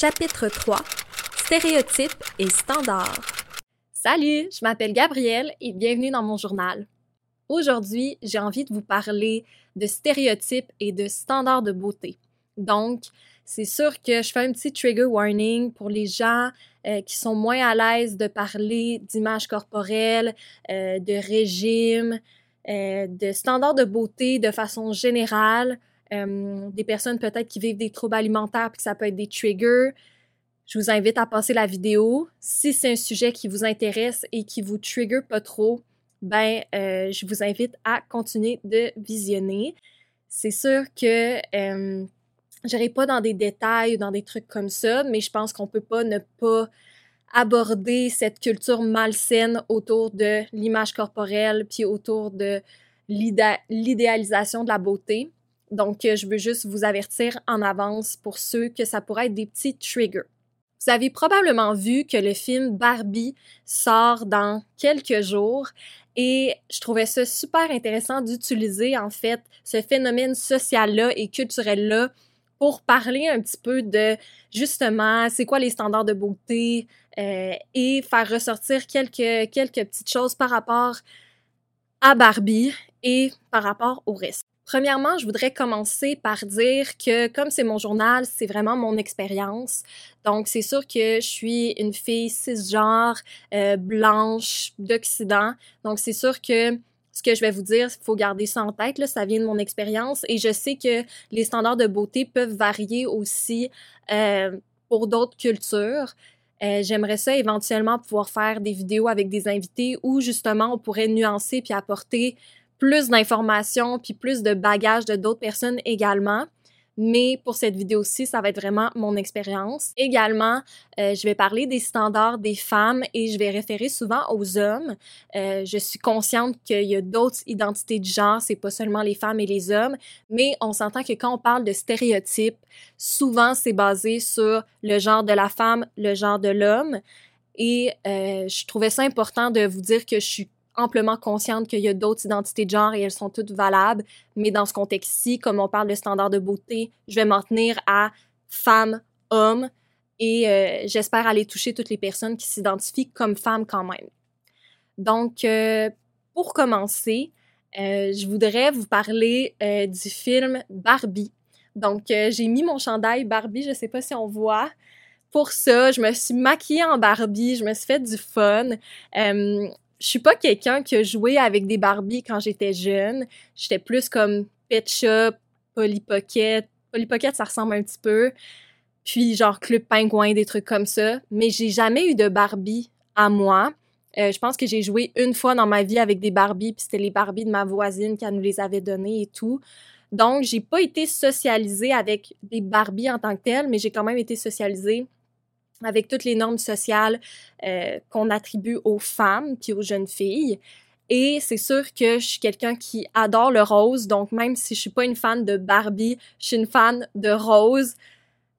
Chapitre 3 Stéréotypes et standards. Salut, je m'appelle Gabrielle et bienvenue dans mon journal. Aujourd'hui, j'ai envie de vous parler de stéréotypes et de standards de beauté. Donc, c'est sûr que je fais un petit trigger warning pour les gens euh, qui sont moins à l'aise de parler d'image corporelle, euh, de régime, euh, de standards de beauté de façon générale. Des personnes peut-être qui vivent des troubles alimentaires, puis ça peut être des triggers. Je vous invite à passer la vidéo. Si c'est un sujet qui vous intéresse et qui vous trigger pas trop, ben, je vous invite à continuer de visionner. C'est sûr que J'irai pas dans des détails ou dans des trucs comme ça, mais je pense qu'on peut pas ne pas aborder cette culture malsaine autour de l'image corporelle puis autour de l'idéalisation de la beauté. Donc, euh, je veux juste vous avertir en avance pour ceux que ça pourrait être des petits triggers. Vous avez probablement vu que le film Barbie sort dans quelques jours et je trouvais ça super intéressant d'utiliser en fait ce phénomène social-là et culturel-là pour parler un petit peu de justement c'est quoi les standards de beauté euh, et faire ressortir quelques, quelques petites choses par rapport à Barbie et par rapport au reste. Premièrement, je voudrais commencer par dire que comme c'est mon journal, c'est vraiment mon expérience. Donc, c'est sûr que je suis une fille cisgenre, euh, blanche, d'Occident. Donc, c'est sûr que ce que je vais vous dire, il faut garder ça en tête, ça vient de mon expérience et je sais que les standards de beauté peuvent varier aussi euh, pour d'autres cultures. Euh, j'aimerais ça éventuellement pouvoir faire des vidéos avec des invités où justement on pourrait nuancer puis apporter plus d'informations puis plus de bagages de d'autres personnes également mais pour cette vidéo-ci, ça va être vraiment mon expérience. Également, euh, je vais parler des standards des femmes et je vais référer souvent aux hommes. Euh, je suis consciente qu'il y a d'autres identités de genre, c'est pas seulement les femmes et les hommes, mais on s'entend que quand on parle de stéréotypes, souvent c'est basé sur le genre de la femme, le genre de l'homme. Et euh, je trouvais ça important de vous dire que je suis amplement consciente qu'il y a d'autres identités de genre et elles sont toutes valables, mais dans ce contexte-ci, comme on parle de standards de beauté, je vais m'en tenir à femme, homme, et euh, j'espère aller toucher toutes les personnes qui s'identifient comme femmes quand même. Donc, euh, pour commencer, euh, je voudrais vous parler du film Barbie. Donc, j'ai mis mon chandail Barbie, je sais pas si on voit. Pour ça, je me suis maquillée en Barbie, je me suis fait du fun je suis pas quelqu'un qui a joué avec des Barbies quand j'étais jeune. J'étais plus comme Pet Shop, Polly Pocket. Polly Pocket, ça ressemble un petit peu. Puis genre Club Pingouin, des trucs comme ça. Mais j'ai jamais eu de Barbie à moi. Euh, je pense que j'ai joué une fois dans ma vie avec des Barbies, puis c'était les Barbies de ma voisine qui nous les avait données et tout. Donc, j'ai pas été socialisée avec des Barbies en tant que telles, mais j'ai quand même été socialisée avec toutes les normes sociales euh, qu'on attribue aux femmes puis aux jeunes filles. Et c'est sûr que je suis quelqu'un qui adore le rose, donc même si je suis pas une fan de Barbie, je suis une fan de rose.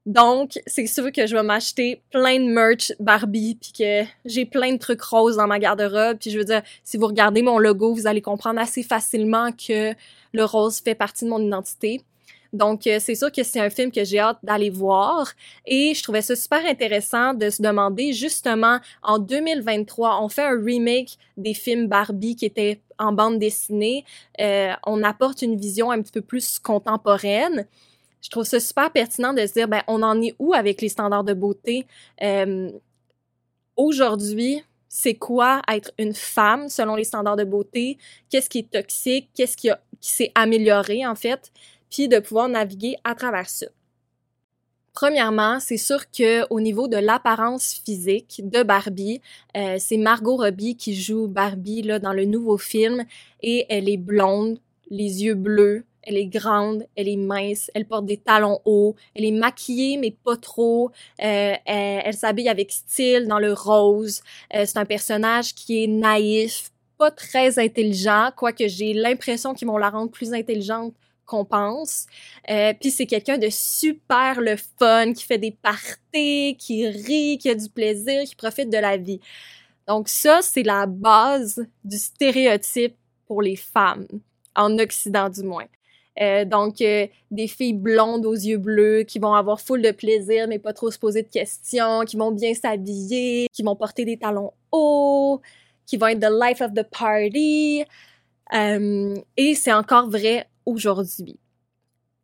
Donc, c'est sûr que je vais m'acheter plein de merch Barbie, puis que j'ai plein de trucs roses dans ma garde-robe. Puis je veux dire, si vous regardez mon logo, vous allez comprendre assez facilement que le rose fait partie de mon identité. Donc, euh, c'est sûr que c'est un film que j'ai hâte d'aller voir. Et je trouvais ça super intéressant de se demander, justement, en 2023, on fait un remake des films Barbie qui étaient en bande dessinée. Euh, on apporte une vision un petit peu plus contemporaine. Je trouve ça super pertinent de se dire, ben, on en est où avec les standards de beauté? Euh, Aujourd'hui, c'est quoi être une femme selon les standards de beauté? Qu'est-ce qui est toxique? Qu'est-ce qui, qui s'est amélioré, en fait? Puis de pouvoir naviguer à travers ça. Premièrement, c'est sûr que au niveau de l'apparence physique de Barbie, euh, c'est Margot Robbie qui joue Barbie là dans le nouveau film et elle est blonde, les yeux bleus, elle est grande, elle est mince, elle porte des talons hauts, elle est maquillée mais pas trop, euh, elle, s'habille avec style dans le rose. Euh, c'est un personnage qui est naïf, pas très intelligent, quoique j'ai l'impression qu'ils vont la rendre plus intelligente qu'on pense. Euh, puis c'est quelqu'un de super le fun, qui fait des parties, qui rit, qui a du plaisir, qui profite de la vie. Donc ça, c'est la base du stéréotype pour les femmes, en Occident du moins. Euh, donc, euh, des filles blondes aux yeux bleus qui vont avoir full de plaisir, mais pas trop se poser de questions, qui vont bien s'habiller, qui vont porter des talons hauts, qui vont être the life of the party. Et c'est encore vrai aujourd'hui.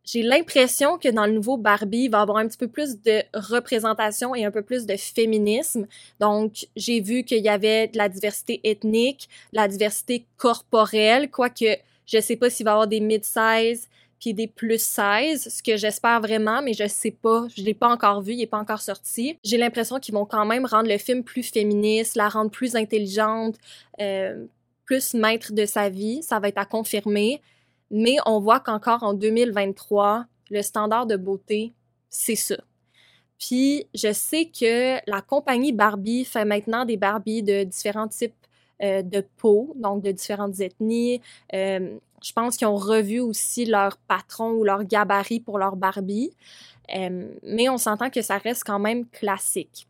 J'ai l'impression que dans le nouveau Barbie, il va y avoir un petit peu plus de représentation et un peu plus de féminisme. Donc, j'ai vu qu'il y avait de la diversité ethnique, de la diversité corporelle, quoique je sais pas s'il va y avoir des mid-size puis des plus 16, ce que j'espère vraiment, mais je sais pas, je l'ai pas encore vu, il est pas encore sorti. J'ai l'impression qu'ils vont quand même rendre le film plus féministe, la rendre plus intelligente, euh, plus maître de sa vie, ça va être à confirmer. Mais on voit qu'encore en 2023, le standard de beauté, c'est ça. Puis je sais que la compagnie Barbie fait maintenant des Barbies de différents types euh, de peau, donc de différentes ethnies. Euh, je pense qu'ils ont revu aussi leur patron ou leur gabarit pour leur Barbie. Euh, mais on s'entend que ça reste quand même classique.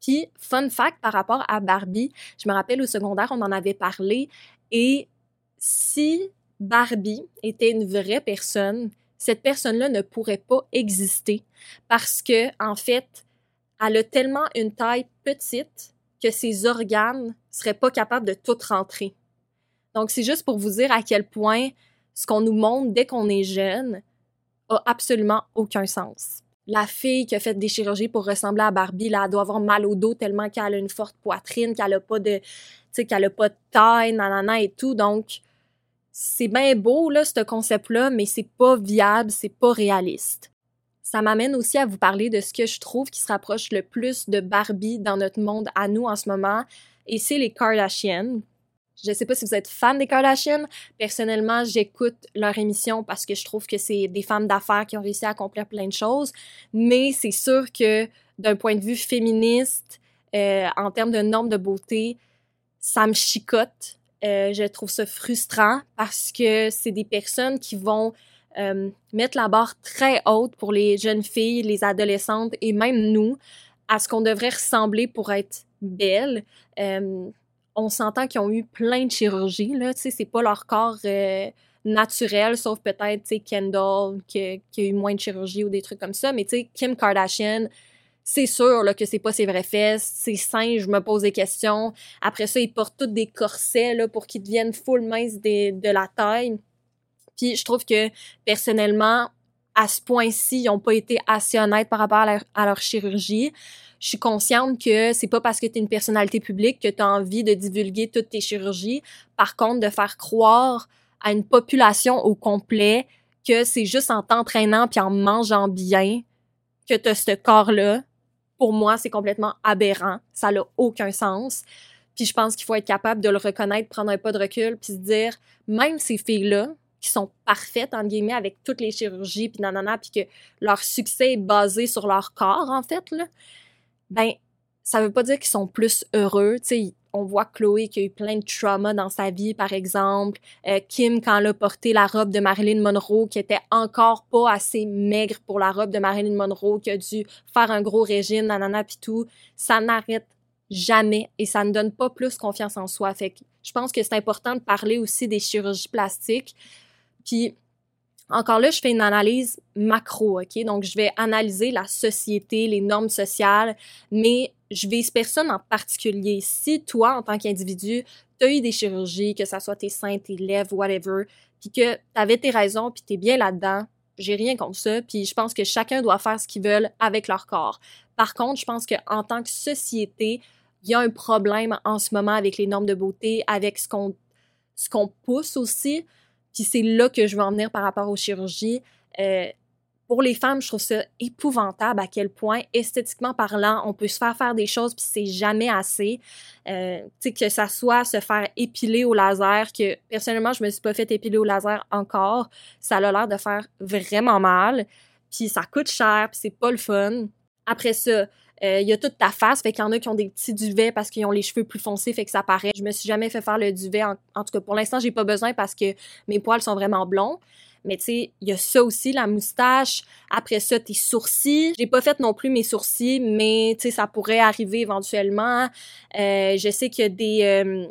Puis, fun fact par rapport à Barbie, je me rappelle au secondaire, on en avait parlé. Et si Barbie était une vraie personne, cette personne-là ne pourrait pas exister parce que, en fait, elle a tellement une taille petite que ses organes seraient pas capables de tout rentrer. Donc, c'est juste pour vous dire à quel point ce qu'on nous montre dès qu'on est jeune a absolument aucun sens. La fille qui a fait des chirurgies pour ressembler à Barbie, elle doit avoir mal au dos tellement qu'elle a une forte poitrine, qu'elle a pas de, qu'elle a pas de taille, nanana et tout. Donc, c'est bien beau, là, ce concept-là, mais c'est pas viable, c'est pas réaliste. Ça m'amène aussi à vous parler de ce que je trouve qui se rapproche le plus de Barbie dans notre monde à nous en ce moment, et c'est les Kardashians. Je sais pas si vous êtes fan des Kardashians. Personnellement, j'écoute leur émission parce que je trouve que c'est des femmes d'affaires qui ont réussi à accomplir plein de choses. Mais c'est sûr que d'un point de vue féministe, euh, en termes de normes de beauté, ça me chicote. Euh, je trouve ça frustrant parce que c'est des personnes qui vont euh, mettre la barre très haute pour les jeunes filles, les adolescentes et même nous à ce qu'on devrait ressembler pour être belle. Euh, on s'entend qu'ils ont eu plein de chirurgies, là, tu c'est pas leur corps euh, naturel, sauf peut-être, tu sais, Kendall, qui, qui, a eu moins de chirurgie ou des trucs comme ça, mais tu sais, Kim Kardashian, c'est sûr là, que c'est pas ses vraies fesses, ses seins, je me pose des questions. Après ça, ils portent tous des corsets là, pour qu'ils deviennent full mince de la taille. Puis je trouve que personnellement, à ce point-ci, ils n'ont pas été assez honnêtes par rapport à leur chirurgie je suis consciente que c'est pas parce que tu es une personnalité publique que tu as envie de divulguer toutes tes chirurgies. Par contre, de faire croire à une population au complet que c'est juste en t'entraînant puis en mangeant bien que tu as ce corps-là, pour moi, c'est complètement aberrant. Ça n'a aucun sens. Puis je pense qu'il faut être capable de le reconnaître, prendre un pas de recul, puis se dire, même ces filles-là, qui sont parfaites, entre guillemets, avec toutes les chirurgies, puis nanana, puis que leur succès est basé sur leur corps, en fait, là, ben ça veut pas dire qu'ils sont plus heureux. Tu sais, on voit Chloé qui a eu plein de trauma dans sa vie, par exemple. Euh, Kim, quand elle a porté la robe de Marilyn Monroe, qui était encore pas assez maigre pour la robe de Marilyn Monroe, qui a dû faire un gros régime, nanana, pis tout. Ça n'arrête jamais et ça ne donne pas plus confiance en soi. Fait que je pense que c'est important de parler aussi des chirurgies plastiques. Puis encore là, je fais une analyse macro, OK? Donc, je vais analyser la société, les normes sociales, mais je vise personne en particulier. Si toi, en tant qu'individu, tu as eu des chirurgies, que ça soit tes seins, tes lèvres, whatever, puis que tu avais tes raisons, puis tu es bien là-dedans, j'ai rien contre ça, puis je pense que chacun doit faire ce qu'il veut avec leur corps. Par contre, je pense qu'en tant que société, il y a un problème en ce moment avec les normes de beauté, avec ce qu'on ce qu'on pousse aussi. Puis c'est là que je veux en venir par rapport aux chirurgies. Euh, pour les femmes, je trouve ça épouvantable à quel point, esthétiquement parlant, on peut se faire faire des choses puis c'est jamais assez. Euh, tu sais, que ça soit se faire épiler au laser, que personnellement, je me suis pas fait épiler au laser encore. Ça a l'air de faire vraiment mal. Puis ça coûte cher, puis c'est pas le fun. Après ça, euh, il y a toute ta face, fait qu'il y en a qui ont des petits duvets parce qu'ils ont les cheveux plus foncés, fait que ça paraît. Je me suis jamais fait faire le duvet. En, tout cas, pour l'instant, j'ai pas besoin parce que mes poils sont vraiment blonds. Mais tu sais, il y a ça aussi, la moustache. Après ça, tes sourcils. J'ai pas fait non plus mes sourcils, mais tu sais, ça pourrait arriver éventuellement. Euh, je sais qu'il y a des euh,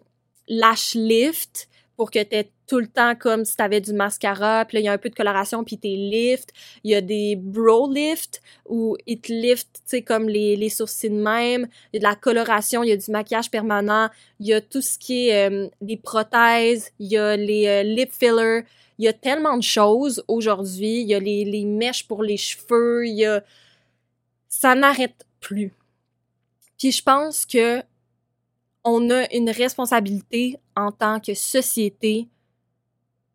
lash lift pour que tu tout le temps comme si t'avais du mascara, puis là, il y a un peu de coloration, puis t'es lift. Il y a des bro lift, où ils te lift, tu sais, comme les, sourcils de même. Il y a de la coloration, il y a du maquillage permanent. Il y a tout ce qui est euh, des prothèses, il y a les lip fillers. Il y a tellement de choses aujourd'hui. Il y a les, les mèches pour les cheveux, il y a... Ça n'arrête plus. Puis je pense que on a une responsabilité en tant que société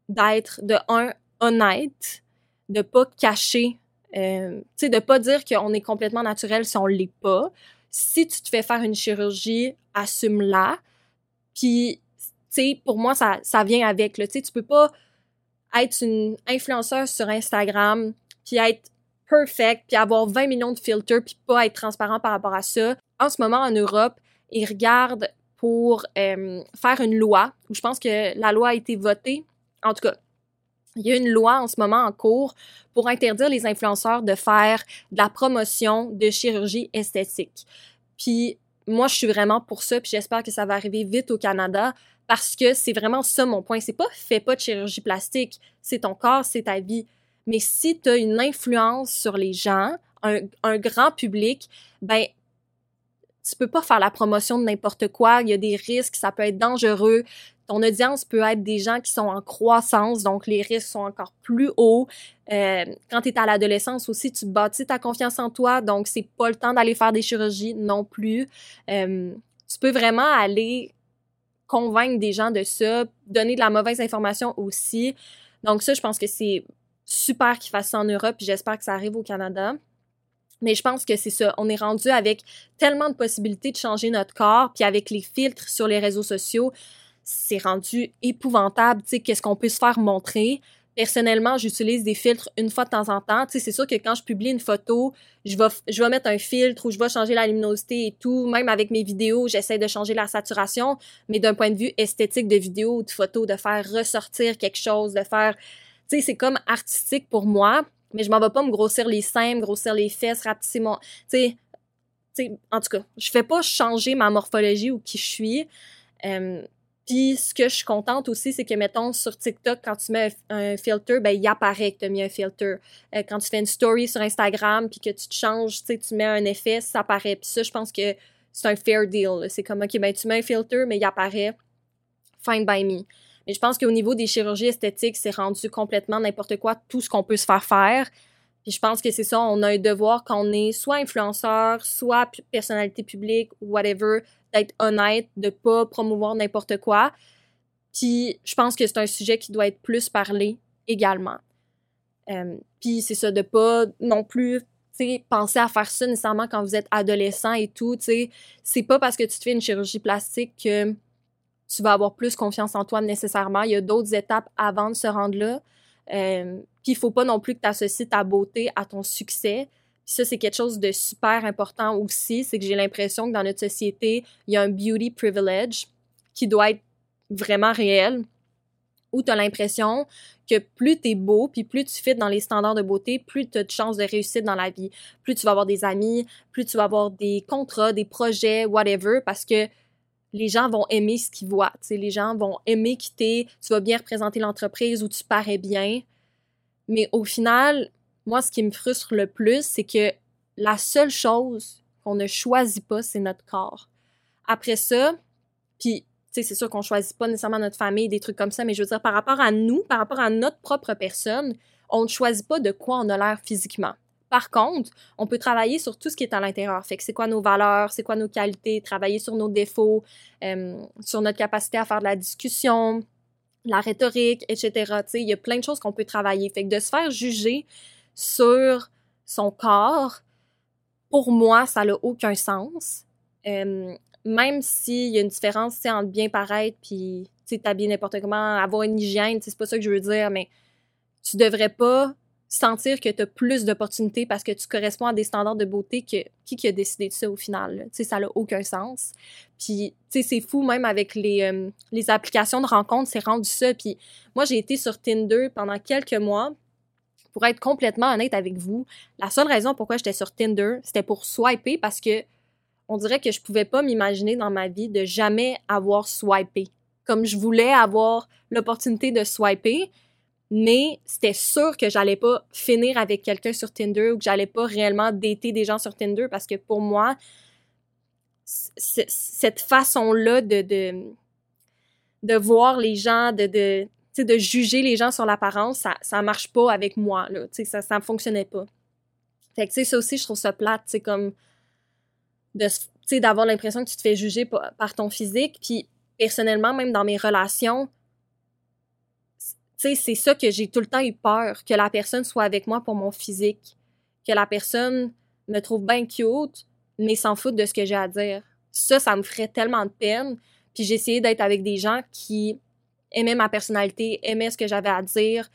d'être de un honnête, de pas cacher, euh, tu sais, de pas dire qu'on est complètement naturel si on l'est pas. Si tu te fais faire une chirurgie, assume-la. Puis, tu sais, pour moi, ça, ça vient avec. Tu sais, tu peux pas être une influenceuse sur Instagram, puis être perfect, puis avoir 20 millions de filtres, puis pas être transparent par rapport à ça. En ce moment, en Europe, ils regardent pour euh, faire une loi, où je pense que la loi a été votée en tout cas, il y a une loi en ce moment en cours pour interdire les influenceurs de faire de la promotion de chirurgie esthétique. Puis moi, je suis vraiment pour ça, puis j'espère que ça va arriver vite au Canada parce que c'est vraiment ça mon point. C'est pas fais pas de chirurgie plastique, c'est ton corps, c'est ta vie. Mais si tu as une influence sur les gens, un, grand public, ben tu peux pas faire la promotion de n'importe quoi, il y a des risques, ça peut être dangereux, ton audience peut être des gens qui sont en croissance, donc les risques sont encore plus hauts. Euh, quand tu es à l'adolescence aussi, tu bâtis ta confiance en toi, donc c'est pas le temps d'aller faire des chirurgies non plus. Euh, tu peux vraiment aller convaincre des gens de ça, donner de la mauvaise information aussi. Donc ça, je pense que c'est super qu'ils fassent ça en Europe, puis j'espère que ça arrive au Canada. Mais je pense que c'est ça. On est rendu avec tellement de possibilités de changer notre corps, puis avec les filtres sur les réseaux sociaux, c'est rendu épouvantable, tu sais, qu'est-ce qu'on peut se faire montrer. Personnellement, j'utilise des filtres une fois de temps en temps. Tu sais, c'est sûr que quand je publie une photo, je vais, je vais mettre un filtre ou je vais changer la luminosité et tout. Même avec mes vidéos, j'essaie de changer la saturation. Mais d'un point de vue esthétique de vidéo ou de photo, de faire ressortir quelque chose, de faire... Tu sais, c'est comme artistique pour moi. Mais je m'en vais pas me grossir les seins, me grossir les fesses, rapetisser mon... Tu sais, en tout cas, je fais pas changer ma morphologie ou qui je suis. Euh, puis ce que je suis contente aussi, c'est que, mettons, sur TikTok, quand tu mets un, filter, ben il apparaît que tu as mis un filter. Euh, quand tu fais une story sur Instagram, puis que tu te changes, tu mets un effet, ça apparaît. Puis ça, je pense que c'est un fair deal. C'est comme, OK, ben tu mets un filter, mais il apparaît. Fine by me. Mais je pense qu'au niveau des chirurgies esthétiques, c'est rendu complètement n'importe quoi, tout ce qu'on peut se faire faire. Puis je pense que c'est ça, on a un devoir quand on est soit influenceur, soit personnalité publique, whatever, d'être honnête, de pas promouvoir n'importe quoi. Puis je pense que c'est un sujet qui doit être plus parlé également. Euh, puis c'est ça, de pas non plus penser à faire ça nécessairement quand vous êtes adolescent et tout. C'est pas parce que tu te fais une chirurgie plastique que tu vas avoir plus confiance en toi nécessairement. Il y a d'autres étapes avant de se rendre là. Euh, puis il faut pas non plus que tu associes ta beauté à ton succès ça, c'est quelque chose de super important aussi, c'est que j'ai l'impression que dans notre société, il y a un beauty privilege qui doit être vraiment réel, où tu as l'impression que plus tu es beau, puis plus tu fais dans les standards de beauté, plus tu as de chances de réussir dans la vie. Plus tu vas avoir des amis, plus tu vas avoir des contrats, des projets, whatever, parce que les gens vont aimer ce qu'ils voient. sais, les gens vont aimer quitter, tu vas bien représenter l'entreprise où tu parais bien. Mais au final, moi, ce qui me frustre le plus, c'est que la seule chose qu'on ne choisit pas, c'est notre corps. Après ça, puis, tu sais, c'est sûr qu'on choisit pas nécessairement notre famille, des trucs comme ça, mais je veux dire, par rapport à nous, par rapport à notre propre personne, on ne choisit pas de quoi on a l'air physiquement. Par contre, on peut travailler sur tout ce qui est à l'intérieur. Fait que c'est quoi nos valeurs, c'est quoi nos qualités, travailler sur nos défauts, euh, sur notre capacité à faire de la discussion, la rhétorique, etc. Tu sais, il y a plein de choses qu'on peut travailler. Fait que de se faire juger, sur son corps, pour moi, ça n'a aucun sens. Même s'il y a une différence entre bien paraître puis t'habiller n'importe comment, avoir une hygiène, c'est pas ça que je veux dire, mais tu devrais pas sentir que tu as plus d'opportunités parce que tu corresponds à des standards de beauté que qui, qui a décidé de ça au final. ça n'a aucun sens. Puis, c'est fou, même avec les, les applications de rencontres, c'est rendu ça. Puis, moi, j'ai été sur Tinder pendant quelques mois pour être complètement honnête avec vous, la seule raison pourquoi j'étais sur Tinder, c'était pour swiper parce que on dirait que je pouvais pas m'imaginer dans ma vie de jamais avoir swipé. comme je voulais avoir l'opportunité de swiper, mais c'était sûr que j'allais pas finir avec quelqu'un sur Tinder ou que j'allais pas réellement dater des gens sur Tinder parce que pour moi, cette façon-là de, voir les gens, de, de juger les gens sur l'apparence, ça, ça marche pas avec moi, là. Ça, ça ne fonctionnait pas. Fait que, tu sais, ça aussi, je trouve ça plate, c'est comme de, d'avoir l'impression que tu te fais juger par, ton physique. Puis, personnellement, même dans mes relations, c'est ça que j'ai tout le temps eu peur, que la personne soit avec moi pour mon physique, que la personne me trouve bien cute, mais s'en fout de ce que j'ai à dire. Ça, ça me ferait tellement de peine. Puis j'ai essayé d'être avec des gens qui aimaient ma personnalité, aimaient ce que j'avais à dire.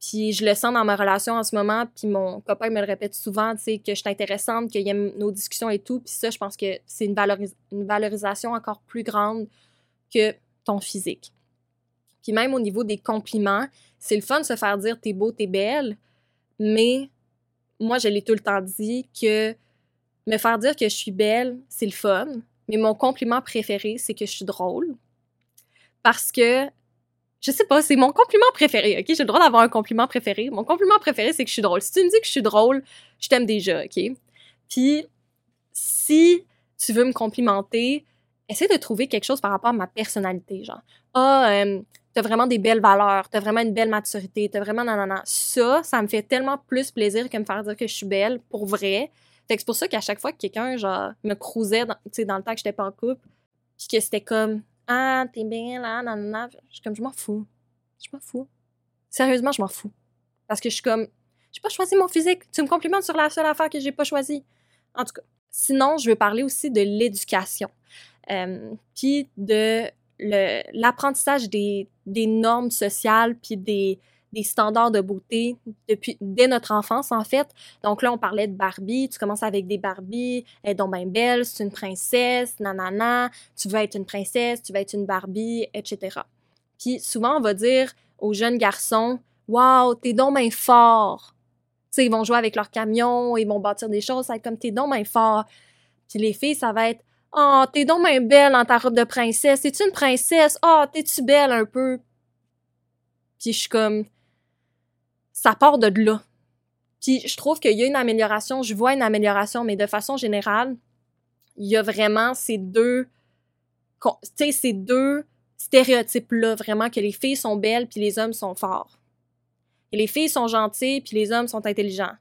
Puis je le sens dans ma relation en ce moment, puis mon copain me le répète souvent, tu sais, que je suis intéressante, qu'il aime nos discussions et tout. Puis ça, je pense que c'est une, une valorisation encore plus grande que ton physique. Puis même au niveau des compliments, c'est le fun de se faire dire t'es beau, t'es belle, mais moi, je l'ai tout le temps dit que me faire dire que je suis belle, c'est le fun, mais mon compliment préféré, c'est que je suis drôle. Parce que, je sais pas, c'est mon compliment préféré, OK? J'ai le droit d'avoir un compliment préféré. Mon compliment préféré, c'est que je suis drôle. Si tu me dis que je suis drôle, je t'aime déjà, OK? Puis, si tu veux me complimenter, essaie de trouver quelque chose par rapport à ma personnalité, genre. Ah, euh, t'as vraiment des belles valeurs, t'as vraiment une belle maturité, t'as vraiment nanana. Ça, ça me fait tellement plus plaisir que me faire dire que je suis belle, pour vrai. Fait que c'est pour ça qu'à chaque fois que quelqu'un, genre, me crousait dans, dans le temps que j'étais pas en couple, puis que c'était comme, ah, t'es bien là, nanana, je suis comme, je m'en fous. Je m'en fous. Sérieusement, je m'en fous. Parce que je suis comme, j'ai pas choisi mon physique. Tu me complimentes sur la seule affaire que j'ai pas choisie. En tout cas. Sinon, je veux parler aussi de l'éducation. Euh, puis de l'apprentissage des, des, normes sociales, puis des, des standards de beauté depuis dès notre enfance en fait. Donc là on parlait de Barbie, tu commences avec des Barbie, elle est donc bien belle, c'est une princesse, nanana, tu veux être une princesse, tu veux être une Barbie, etc. Puis souvent on va dire aux jeunes garçons, waouh, t'es donc bien fort. Tu sais ils vont jouer avec leur camion, ils vont bâtir des choses, ça va être comme t'es donc bien fort. Puis les filles ça va être Oh, t'es donc bien belle dans ta robe de princesse. Es-tu une princesse? Oh, t'es-tu belle un peu? Puis je suis comme, ça part de là. Puis je trouve qu'il y a une amélioration, je vois une amélioration, mais de façon générale, il y a vraiment ces deux, ces deux stéréotypes-là, vraiment, que les filles sont belles puis les hommes sont forts. Que les filles sont gentilles puis les hommes sont intelligents.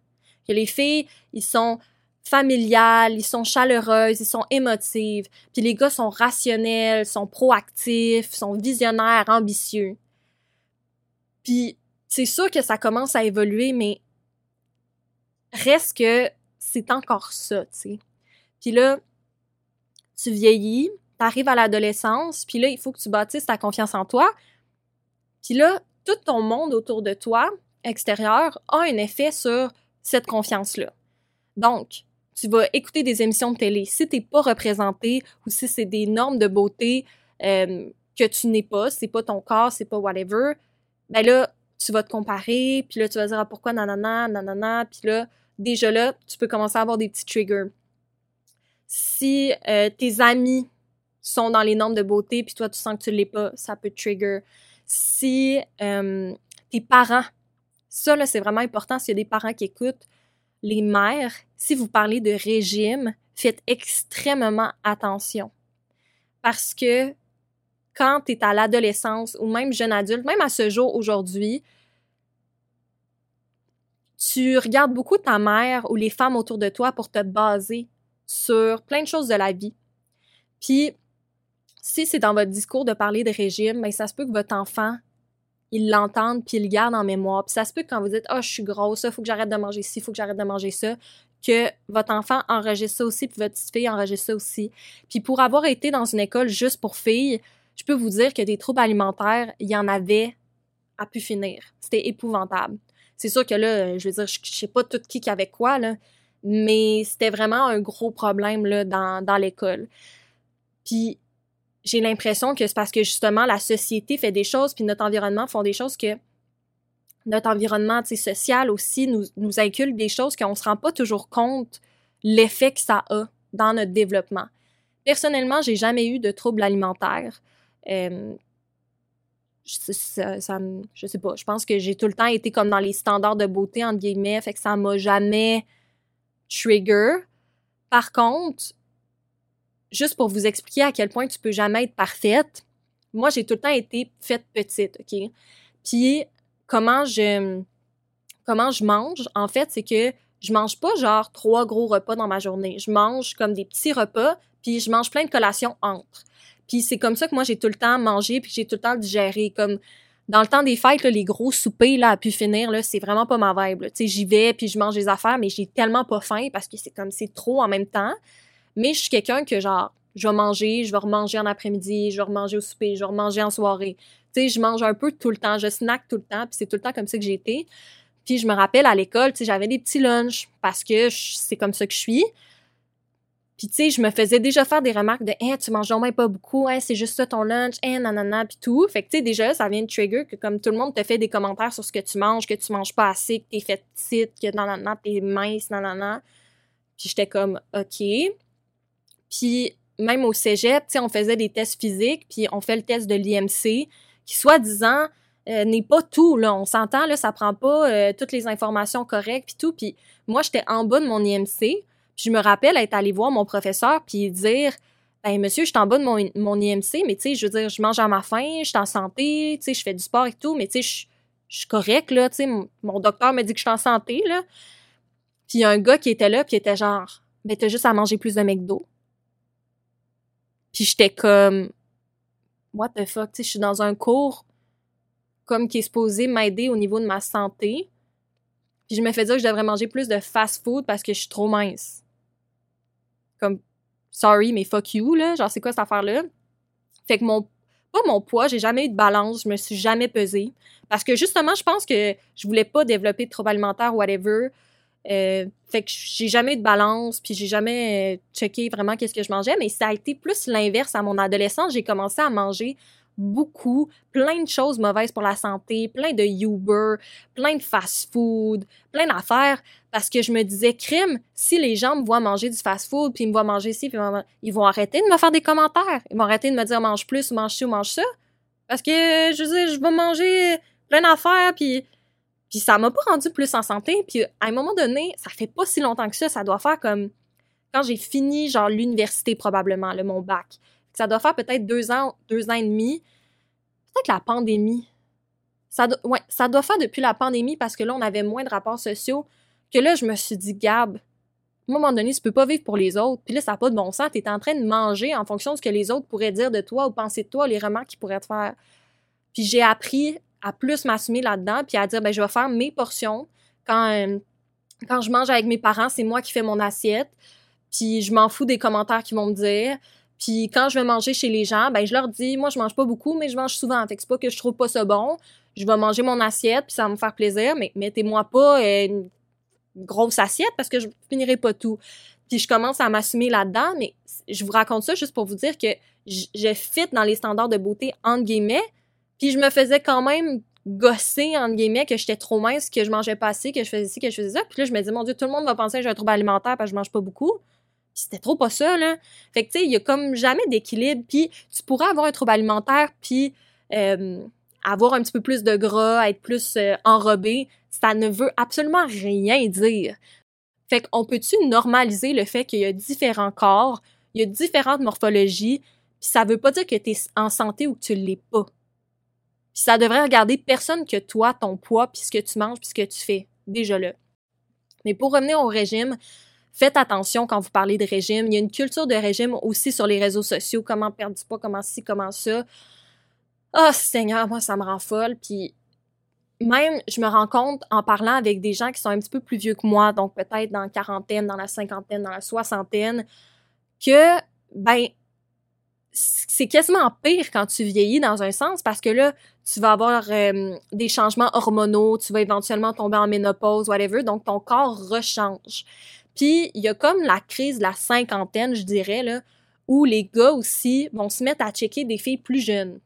Que les filles, ils sont familiales, ils sont chaleureuses, ils sont émotives. Puis les gars sont rationnels, sont proactifs, sont visionnaires, ambitieux. Puis c'est sûr que ça commence à évoluer, mais reste que c'est encore ça, tu sais. Puis là, tu vieillis, t'arrives à l'adolescence, puis là, il faut que tu bâtisses ta confiance en toi. Puis là, tout ton monde autour de toi, extérieur, a un effet sur cette confiance-là. Donc, tu vas écouter des émissions de télé. Si t'es pas représenté ou si c'est des normes de beauté euh, que tu n'es pas, c'est pas ton corps, c'est pas whatever, ben là, tu vas te comparer, puis là, tu vas dire ah, pourquoi nanana, nanana, puis là, déjà là, tu peux commencer à avoir des petits triggers. Si euh, tes amis sont dans les normes de beauté, puis toi, tu sens que tu l'es pas, ça peut trigger. Si euh, tes parents, ça, là, c'est vraiment important, s'il y a des parents qui écoutent, les mères, si vous parlez de régime, faites extrêmement attention. Parce que quand tu es à l'adolescence ou même jeune adulte, même à ce jour aujourd'hui, tu regardes beaucoup ta mère ou les femmes autour de toi pour te baser sur plein de choses de la vie. Puis, si c'est dans votre discours de parler de régime, ben, ça se peut que votre enfant ils l'entendent puis ils le gardent en mémoire. Puis ça se peut que quand vous dites "Ah, oh, je suis grosse, il faut que j'arrête de manger ci, il faut que j'arrête de manger ça", que votre enfant enregistre ça aussi puis votre petite fille enregistre ça aussi. Puis pour avoir été dans une école juste pour filles, je peux vous dire que des troubles alimentaires, il y en avait à pu finir. C'était épouvantable. C'est sûr que là, je veux dire, je, sais pas tout qui qui avait quoi là, mais c'était vraiment un gros problème là dans dans l'école. Puis j'ai l'impression que c'est parce que justement la société fait des choses, puis notre environnement font des choses que notre environnement social aussi nous, nous inculque des choses qu'on ne se rend pas toujours compte l'effet que ça a dans notre développement. Personnellement, j'ai jamais eu de troubles alimentaires. Euh, je sais pas, je pense que j'ai tout le temps été comme dans les standards de beauté, entre guillemets, fait que ça m'a jamais trigger. Par contre, juste pour vous expliquer à quel point tu peux jamais être parfaite, moi, j'ai tout le temps été faite petite, OK? Puis, comment je, comment je mange, en fait, c'est que je mange pas genre trois gros repas dans ma journée. Je mange comme des petits repas, puis je mange plein de collations entre. Puis c'est comme ça que moi, j'ai tout le temps mangé, puis j'ai tout le temps digéré. Comme dans le temps des fêtes, les gros soupers là, à pu finir, là, c'est vraiment pas ma vibe. Tu j'y vais, puis je mange des affaires, mais j'ai tellement pas faim parce que c'est comme c'est trop en même temps. Mais je suis quelqu'un que genre, je vais manger, je vais remanger en après-midi, je vais remanger au souper, je vais remanger en soirée. Tu sais, je mange un peu tout le temps, je snack tout le temps, puis c'est tout le temps comme ça que j'ai été. Puis je me rappelle à l'école, tu j'avais des petits lunchs parce que c'est comme ça que je suis. Puis, tu sais, je me faisais déjà faire des remarques de Hein, tu manges même pas beaucoup, hein, c'est juste ça ton lunch, hein, nanana, puis tout. Fait que, tu sais, déjà, ça vient de trigger que comme tout le monde te fait des commentaires sur ce que tu manges, que tu manges pas assez, que t'es fait petite, que nanana, t'es mince, nanana. Puis j'étais comme, OK. Puis, même au cégep, tu sais, on faisait des tests physiques, puis on fait le test de l'IMC, qui, soi-disant, euh, n'est pas tout, là. On s'entend, là, ça prend pas euh, toutes les informations correctes, puis tout. Puis moi, j'étais en bas de mon IMC, je me rappelle être allée voir mon professeur puis dire ben monsieur, je suis en bas de mon, mon IMC, mais tu sais, je veux dire, je mange à ma faim, je suis en santé, tu sais, je fais du sport et tout, mais tu sais, je, suis correct, là, tu sais, mon, docteur m'a dit que je suis en santé, là. Puis il y a un gars qui était là, puis il était genre, ben t'as juste à manger plus de McDo. Puis j'étais comme, what the fuck, tu sais, je suis dans un cours comme qui est supposé m'aider au niveau de ma santé. Puis je me fais dire que je devrais manger plus de fast-food parce que je suis trop mince comme sorry, mais fuck you, là. Genre, c'est quoi cette affaire-là? Fait que mon, pas mon poids, j'ai jamais eu de balance, je me suis jamais pesée. Parce que justement, je pense que je voulais pas développer de troubles alimentaires, whatever. Euh, fait que j'ai jamais eu de balance, puis j'ai jamais euh, checké vraiment qu'est-ce que je mangeais, mais ça a été plus l'inverse à mon adolescence. J'ai commencé à manger beaucoup, plein de choses mauvaises pour la santé, plein de Uber, plein de fast-food, plein d'affaires, parce que je me disais, crime, si les gens me voient manger du fast-food, puis ils me voient manger ici, puis ils vont arrêter de me faire des commentaires. Ils vont arrêter de me dire mange plus, mange ci ou mange ça. Parce que, je veux dire, je vais manger plein d'affaires, puis, puis ça m'a pas rendu plus en santé. Puis à un moment donné, ça fait pas si longtemps que ça, ça doit faire comme quand j'ai fini, genre, l'université probablement, le mon bac ça doit faire peut-être deux ans, deux ans et demi. Peut-être la pandémie. Ça, ça doit faire depuis la pandémie parce que là, on avait moins de rapports sociaux. Que là, je me suis dit, Gab, à un moment donné, tu peux pas vivre pour les autres. Puis là, ça n'a pas de bon sens. Tu es en train de manger en fonction de ce que les autres pourraient dire de toi ou penser de toi, les remarques qu'ils pourraient te faire. Puis j'ai appris à plus m'assumer là-dedans, puis à dire, ben, je vais faire mes portions. Quand, euh, quand je mange avec mes parents, c'est moi qui fais mon assiette. Puis je m'en fous des commentaires qu'ils vont me dire. Puis quand je vais manger chez les gens, ben je leur dis, moi je mange pas beaucoup, mais je mange souvent. Fait que c'est pas que je trouve pas ça bon. Je vais manger mon assiette, puis ça va me faire plaisir, mais mettez-moi pas euh, une grosse assiette parce que je finirai pas tout. Puis je commence à m'assumer là-dedans, mais je vous raconte ça juste pour vous dire que je fit dans les standards de beauté entre guillemets, puis je me faisais quand même gosser entre guillemets que j'étais trop mince, que je mangeais pas assez, que je faisais ci, que je faisais ça. Puis là je me dis mon dieu, tout le monde va penser que j'ai un trouble alimentaire parce que je mange pas beaucoup c'était trop pas ça, là. Fait que, tu sais, il y a comme jamais d'équilibre. Puis tu pourrais avoir un trouble alimentaire, puis euh, avoir un petit peu plus de gras, être plus euh, enrobé. Ça ne veut absolument rien dire. Fait qu'on peut-tu normaliser le fait qu'il y a différents corps, il y a différentes morphologies, puis ça veut pas dire que tu es en santé ou que tu l'es pas? Puis ça devrait regarder personne que toi, ton poids, puis ce que tu manges, puis ce que tu fais. Déjà là. Mais pour revenir au régime, Faites attention quand vous parlez de régime. Il y a une culture de régime aussi sur les réseaux sociaux. Comment perdre du poids, comment ci, comment ça. Oh Seigneur, moi, ça me rend folle. Puis même, je me rends compte en parlant avec des gens qui sont un petit peu plus vieux que moi, donc peut-être dans la quarantaine, dans la cinquantaine, dans la soixantaine, que, ben, c'est quasiment pire quand tu vieillis dans un sens parce que là, tu vas avoir euh, des changements hormonaux, tu vas éventuellement tomber en ménopause, whatever, donc ton corps rechange. Puis il y a comme la crise de la cinquantaine, je dirais, là, où les gars aussi vont se mettre à checker des filles plus jeunes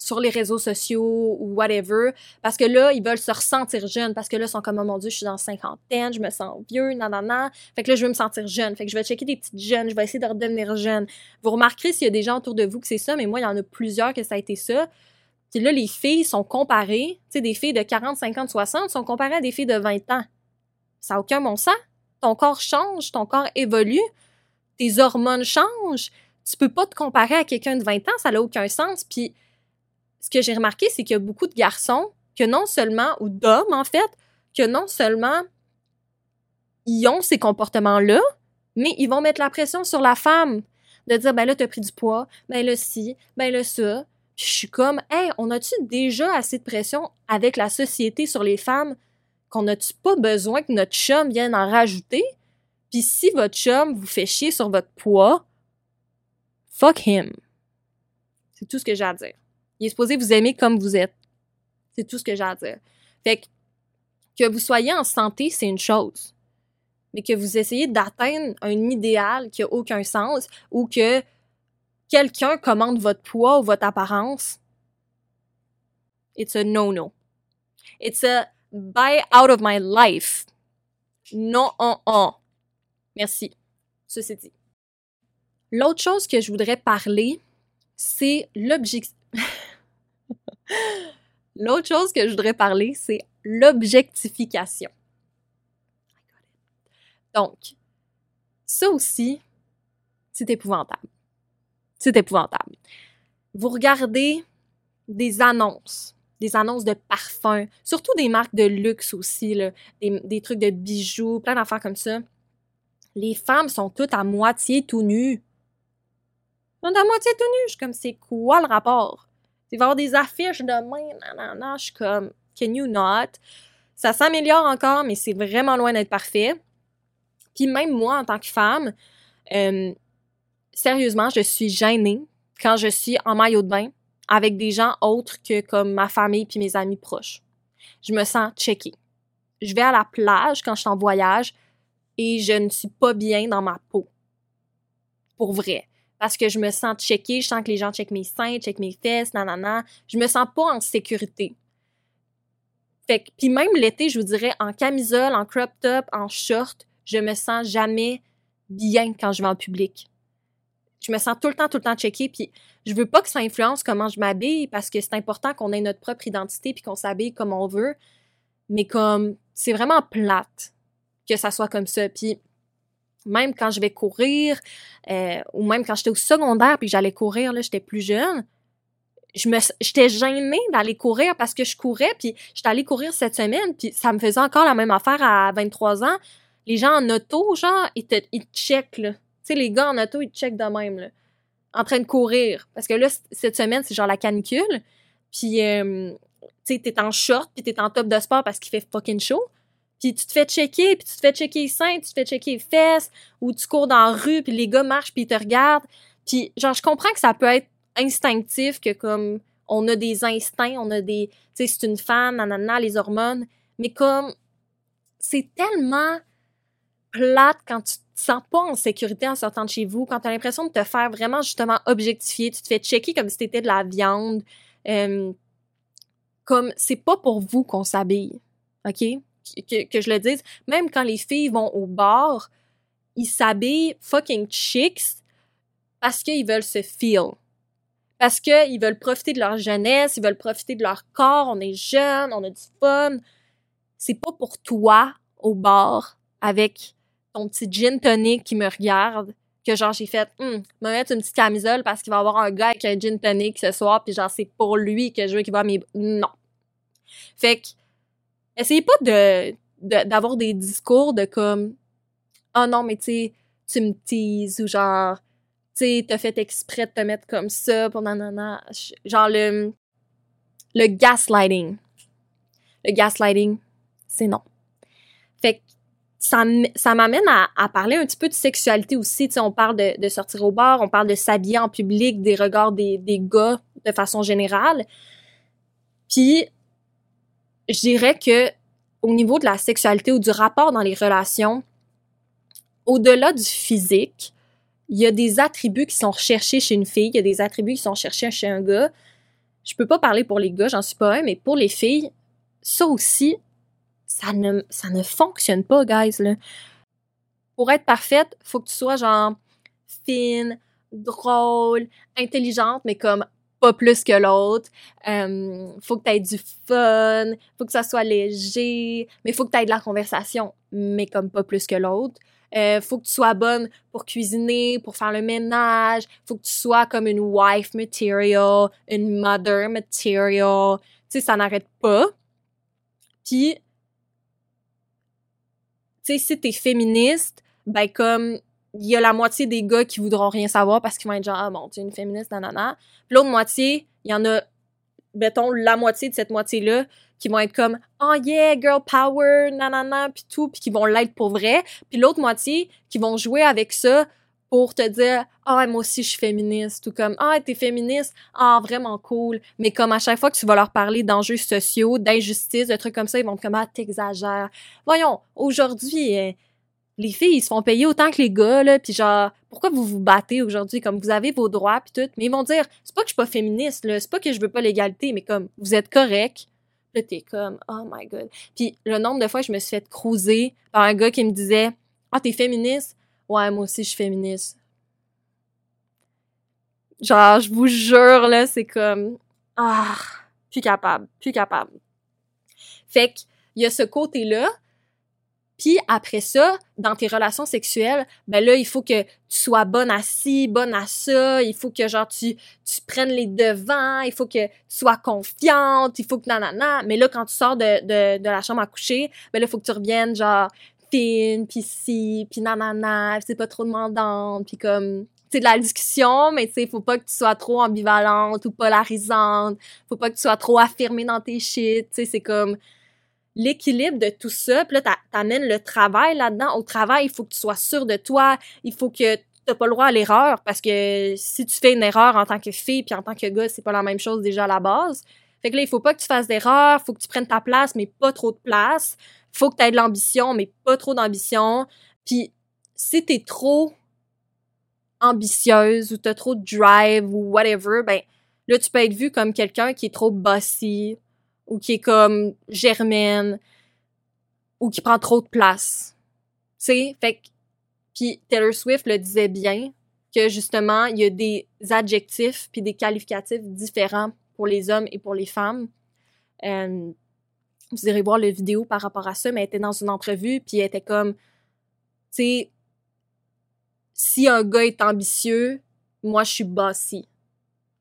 sur les réseaux sociaux ou whatever, parce que là, ils veulent se ressentir jeunes, parce que là, ils sont comme, oh mon Dieu, je suis dans la cinquantaine, je me sens vieux, nanana. Fait que là, je veux me sentir jeune. Fait que je vais checker des petites jeunes, je vais essayer de redevenir jeune. Vous remarquerez s'il y a des gens autour de vous que c'est ça, mais moi, il y en a plusieurs que ça a été ça. Puis là, les filles sont comparées, tu sais, des filles de 40, 50, 60 sont comparées à des filles de 20 ans. Ça n'a aucun bon sens. Ton corps change, ton corps évolue, tes hormones changent. Tu peux pas te comparer à quelqu'un de 20 ans, ça n'a aucun sens. Puis ce que j'ai remarqué, c'est qu'il y a beaucoup de garçons que non seulement, ou d'hommes en fait, que non seulement ils ont ces comportements-là, mais ils vont mettre la pression sur la femme de dire ben là t'as pris du poids, ben là si, ben là ça. je suis comme hey, on a-tu déjà assez de pression avec la société sur les femmes qu'on n'a-tu pas besoin que notre chum vienne en rajouter? Puis si votre chum vous fait chier sur votre poids, fuck him. C'est tout ce que j'ai à dire. Il est supposé vous aimer comme vous êtes. C'est tout ce que j'ai à dire. Fait que, que vous soyez en santé, c'est une chose. Mais que vous essayez d'atteindre un idéal qui a aucun sens ou que quelqu'un commande votre poids ou votre apparence, it's a no-no. It's a buy out of my life. Non, en en. Merci. Ceci dit. L'autre chose que je voudrais parler, c'est l'objectif. L'autre chose que je voudrais parler, c'est l'objectification. Donc, ça aussi, c'est épouvantable. C'est épouvantable. Vous regardez des annonces, des annonces de parfums, surtout des marques de luxe aussi, des trucs de bijoux, plein d'affaires comme ça. Les femmes sont toutes à moitié tout nues. Sont à moitié tout nues. Je suis comme, c'est quoi le rapport? Il va y avoir des affiches de main, nanana, je suis comme, can you not? Ça s'améliore encore, mais c'est vraiment loin d'être parfait. Puis même moi, en tant que femme, euh, sérieusement, je suis gênée quand je suis en maillot de bain avec des gens autres que comme ma famille puis mes amis proches. Je me sens checkée. Je vais à la plage quand je suis en voyage et je ne suis pas bien dans ma peau. Pour vrai parce que je me sens checkée, je sens que les gens checkent mes seins, checkent mes fesses, nanana. Je me sens pas en sécurité. Fait que, puis même l'été, je vous dirais, en camisole, en crop top, en short, je me sens jamais bien quand je vais en public. Je me sens tout le temps, tout le temps checkée, puis je veux pas que ça influence comment je m'habille parce que c'est important qu'on ait notre propre identité puis qu'on s'habille comme on veut. Mais comme, c'est vraiment plate que ça soit comme ça. Puis même quand je vais courir, euh, ou même quand j'étais au secondaire puis j'allais courir, là, j'étais plus jeune, je me j'étais gênée d'aller courir parce que je courais puis j'étais allée courir cette semaine puis ça me faisait encore la même affaire à 23 ans. Les gens en auto, genre, ils te, ils checkent. Tu sais, les gars en auto, ils te checkent de même, là. En train de courir. Parce que là, cette semaine, c'est genre la canicule. Puis, euh, tu sais, t'es en short puis t'es en top de sport parce qu'il fait fucking chaud puis tu te fais checker, puis tu te fais checker les seins, tu te fais checker les fesses, ou tu cours dans la rue, puis les gars marchent, puis ils te regardent. Puis genre, je comprends que ça peut être instinctif, que comme on a des instincts, on a des... Tu sais, c'est une femme, nanana, les hormones, mais comme c'est tellement plate quand tu te sens pas en sécurité en sortant de chez vous, quand tu as l'impression de te faire vraiment justement objectifier, tu te fais checker comme si t'étais de la viande. Euh, comme c'est pas pour vous qu'on s'habille, OK? Que, je le dise, même quand les filles vont au bar, ils s'habillent fucking chicks parce qu'ils veulent se feel. Parce qu'ils veulent profiter de leur jeunesse, ils veulent profiter de leur corps, on est jeunes, on a du fun. C'est pas pour toi au bar avec ton petit gin tonic qui me regarde que genre j'ai fait hum, me mettre une petite camisole parce qu'il va y avoir un gars avec un gin tonic ce soir puis genre c'est pour lui que je veux qu'il va mes non. Fait que essayez pas de d'avoir des discours de comme oh non mais tu sais tu me teases ou genre tu sais t'as fait exprès de te mettre comme ça pour nanana genre le le gaslighting le gaslighting c'est non fait que ça, ça m'amène à, à, parler un petit peu de sexualité aussi. Tu sais, on parle de, de sortir au bar, on parle de s'habiller en public, des regards des, des gars de façon générale. Puis, je dirais que au niveau de la sexualité ou du rapport dans les relations, au-delà du physique, il y a des attributs qui sont recherchés chez une fille, il y a des attributs qui sont recherchés chez un gars. Je peux pas parler pour les gars, j'en suis pas un, mais pour les filles, ça aussi, ça ne, fonctionne pas, guys. Pour être parfaite, faut que tu sois genre fine, drôle, intelligente, mais comme pas plus que l'autre. Euh, faut que tu aies du fun, faut que ça soit léger, mais faut que tu aies de la conversation, mais comme pas plus que l'autre. Euh, faut que tu sois bonne pour cuisiner, pour faire le ménage. Faut que tu sois comme une wife material, une mother material. Tu sais, ça n'arrête pas. Puis, tu sais, si t'es féministe, ben comme il y a la moitié des gars qui voudront rien savoir parce qu'ils vont être genre ah bon tu es une féministe nanana. Puis l'autre moitié il y en a mettons la moitié de cette moitié là qui vont être comme oh yeah girl power nanana puis tout puis qui vont l'être pour vrai. Puis l'autre moitié qui vont jouer avec ça pour te dire ah moi aussi je suis féministe ou comme ah t'es féministe. Ah vraiment cool mais comme à chaque fois que tu vas leur parler d'enjeux sociaux d'injustice de trucs comme ça ils vont te comme ah t'exagères voyons aujourd'hui les filles, ils se font payer autant que les gars, là, puis genre, pourquoi vous vous battez aujourd'hui, comme vous avez vos droits, puis tout, mais ils vont dire, c'est pas que je suis pas féministe, là, c'est pas que je veux pas l'égalité, mais comme, vous êtes correct, là, t'es comme, oh my god. Puis le nombre de fois, je me suis fait cruiser par un gars qui me disait, ah, t'es féministe? Ouais, moi aussi, je suis féministe. Genre, je vous jure, là, c'est comme, ah, plus capable, plus capable. Fait que, il y a ce côté-là, puis après ça, dans tes relations sexuelles, ben là, il faut que tu sois bonne à ci, bonne à ça, il faut que genre tu, tu prennes les devants, il faut que tu sois confiante, il faut que nanana. Mais là, quand tu sors de, de, de la chambre à coucher, ben là, il faut que tu reviennes genre fine, puis si, puis nanana, c'est pas trop demandante, puis comme c'est de la discussion, mais tu sais, faut pas que tu sois trop ambivalente ou polarisante, faut pas que tu sois trop affirmée dans tes shit, tu sais, c'est comme l'équilibre de tout ça. Puis là, t'amènes le travail là-dedans. Au travail, il faut que tu sois sûr de toi. Il faut que t'as pas le droit à l'erreur parce que si tu fais une erreur en tant que fille puis en tant que gars, c'est pas la même chose déjà à la base. Fait que là, il faut pas que tu fasses d'erreur, faut que tu prennes ta place, mais pas trop de place. Faut que tu aies de l'ambition, mais pas trop d'ambition. Puis si t'es trop ambitieuse ou t'as trop de drive ou whatever, ben là, tu peux être vu comme quelqu'un qui est trop bossy, ou qui est comme germaine ou qui prend trop de place. Tu sais, fait que puis Taylor Swift le disait bien que justement, il y a des adjectifs puis des qualificatifs différents pour les hommes et pour les femmes. Euh, vous irez voir la vidéo par rapport à ça, mais elle était dans une entrevue puis elle était comme tu sais si un gars est ambitieux, moi je suis bossy. Tu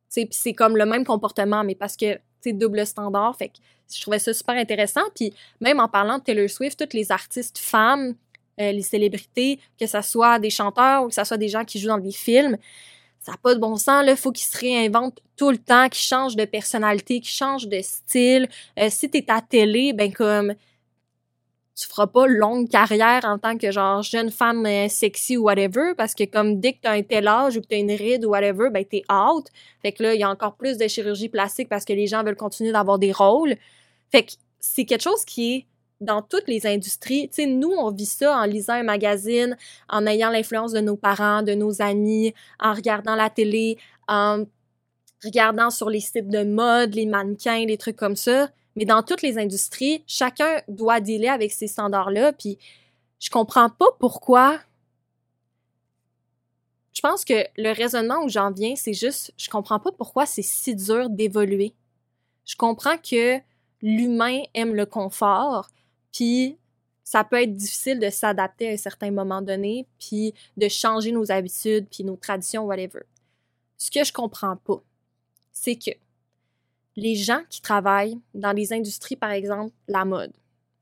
sais, puis c'est comme le même comportement mais parce que double standard. Fait je trouvais ça super intéressant. Puis même en parlant de Taylor Swift, toutes les artistes femmes, euh, les célébrités, que ce soit des chanteurs ou que ce soit des gens qui jouent dans des films, ça n'a pas de bon sens. Là, faut qu'ils se réinventent tout le temps, qu'ils changent de personnalité, qu'ils changent de style. Euh, si t'es à télé, ben comme tu feras pas longue carrière en tant que genre jeune femme euh, sexy ou whatever parce que comme dès que t'as un tel âge ou que t'as une ride ou whatever ben t'es out. Fait que là il y a encore plus de chirurgie plastique parce que les gens veulent continuer d'avoir des rôles. Fait que c'est quelque chose qui est dans toutes les industries. Tu sais nous on vit ça en lisant un magazine en ayant l'influence de nos parents de nos amis en regardant la télé en regardant sur les sites de mode les mannequins les trucs comme ça mais dans toutes les industries, chacun doit dealer avec ces standards-là. Puis je comprends pas pourquoi. Je pense que le raisonnement où j'en viens, c'est juste, je comprends pas pourquoi c'est si dur d'évoluer. Je comprends que l'humain aime le confort, puis ça peut être difficile de s'adapter à un certain moment donné, puis de changer nos habitudes, puis nos traditions, whatever. Ce que je comprends pas, c'est que les gens qui travaillent dans les industries, par exemple, la mode.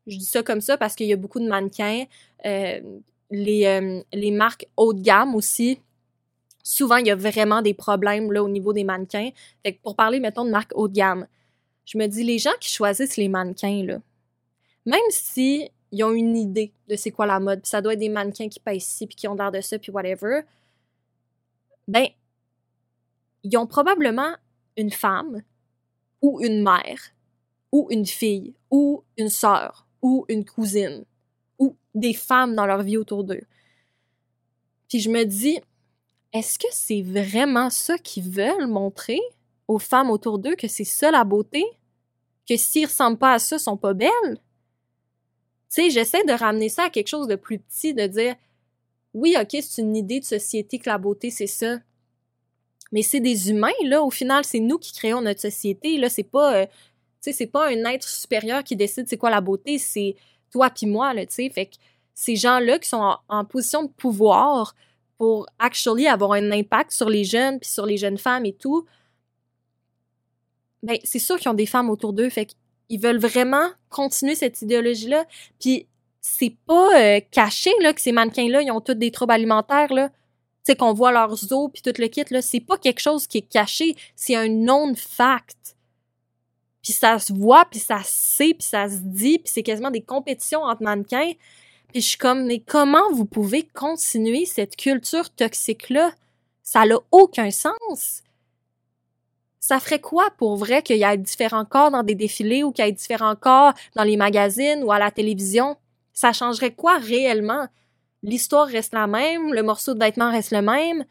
Je dis ça comme ça parce qu'il y a beaucoup de mannequins, euh, les, euh, les marques haut de gamme aussi. Souvent, il y a vraiment des problèmes là, au niveau des mannequins. Fait que pour parler, mettons, de marques haut de gamme, je me dis, les gens qui choisissent les mannequins, là, même si ils ont une idée de c'est quoi la mode, puis ça doit être des mannequins qui pèsent ici, puis qui ont l'air de ça, puis whatever, ben, ils ont probablement une femme ou une mère, ou une fille, ou une sœur, ou une cousine, ou des femmes dans leur vie autour d'eux. Puis je me dis, est-ce que c'est vraiment ça qu'ils veulent montrer aux femmes autour d'eux, que c'est ça la beauté? Que s'ils ressemblent pas à ça, ils sont pas belles? Tu sais, j'essaie de ramener ça à quelque chose de plus petit, de dire, oui, ok, c'est une idée de société que la beauté, c'est ça. Mais c'est des humains, là, au final, c'est nous qui créons notre société, là, c'est pas, euh, tu c'est pas un être supérieur qui décide c'est quoi la beauté, c'est toi puis moi, là, tu sais, fait que ces gens-là qui sont en, position de pouvoir pour actually avoir un impact sur les jeunes puis sur les jeunes femmes et tout, ben, c'est sûr qu'ils ont des femmes autour d'eux, fait qu'ils veulent vraiment continuer cette idéologie-là, puis c'est pas euh, caché, là, que ces mannequins-là, ils ont tous des troubles alimentaires, là, sais, qu'on voit leurs os puis tout le kit, là, c'est pas quelque chose qui est caché, c'est un non-fact. Puis ça se voit, puis ça se sait, puis ça se dit, puis c'est quasiment des compétitions entre mannequins. Puis je suis comme, mais comment vous pouvez continuer cette culture toxique-là? Ça n'a aucun sens ça ferait quoi pour vrai qu'il y ait différents corps dans des défilés ou qu'il y ait différents corps dans les magazines ou à la télévision? Ça changerait quoi réellement? L'histoire reste la même, le morceau de vêtement reste le même.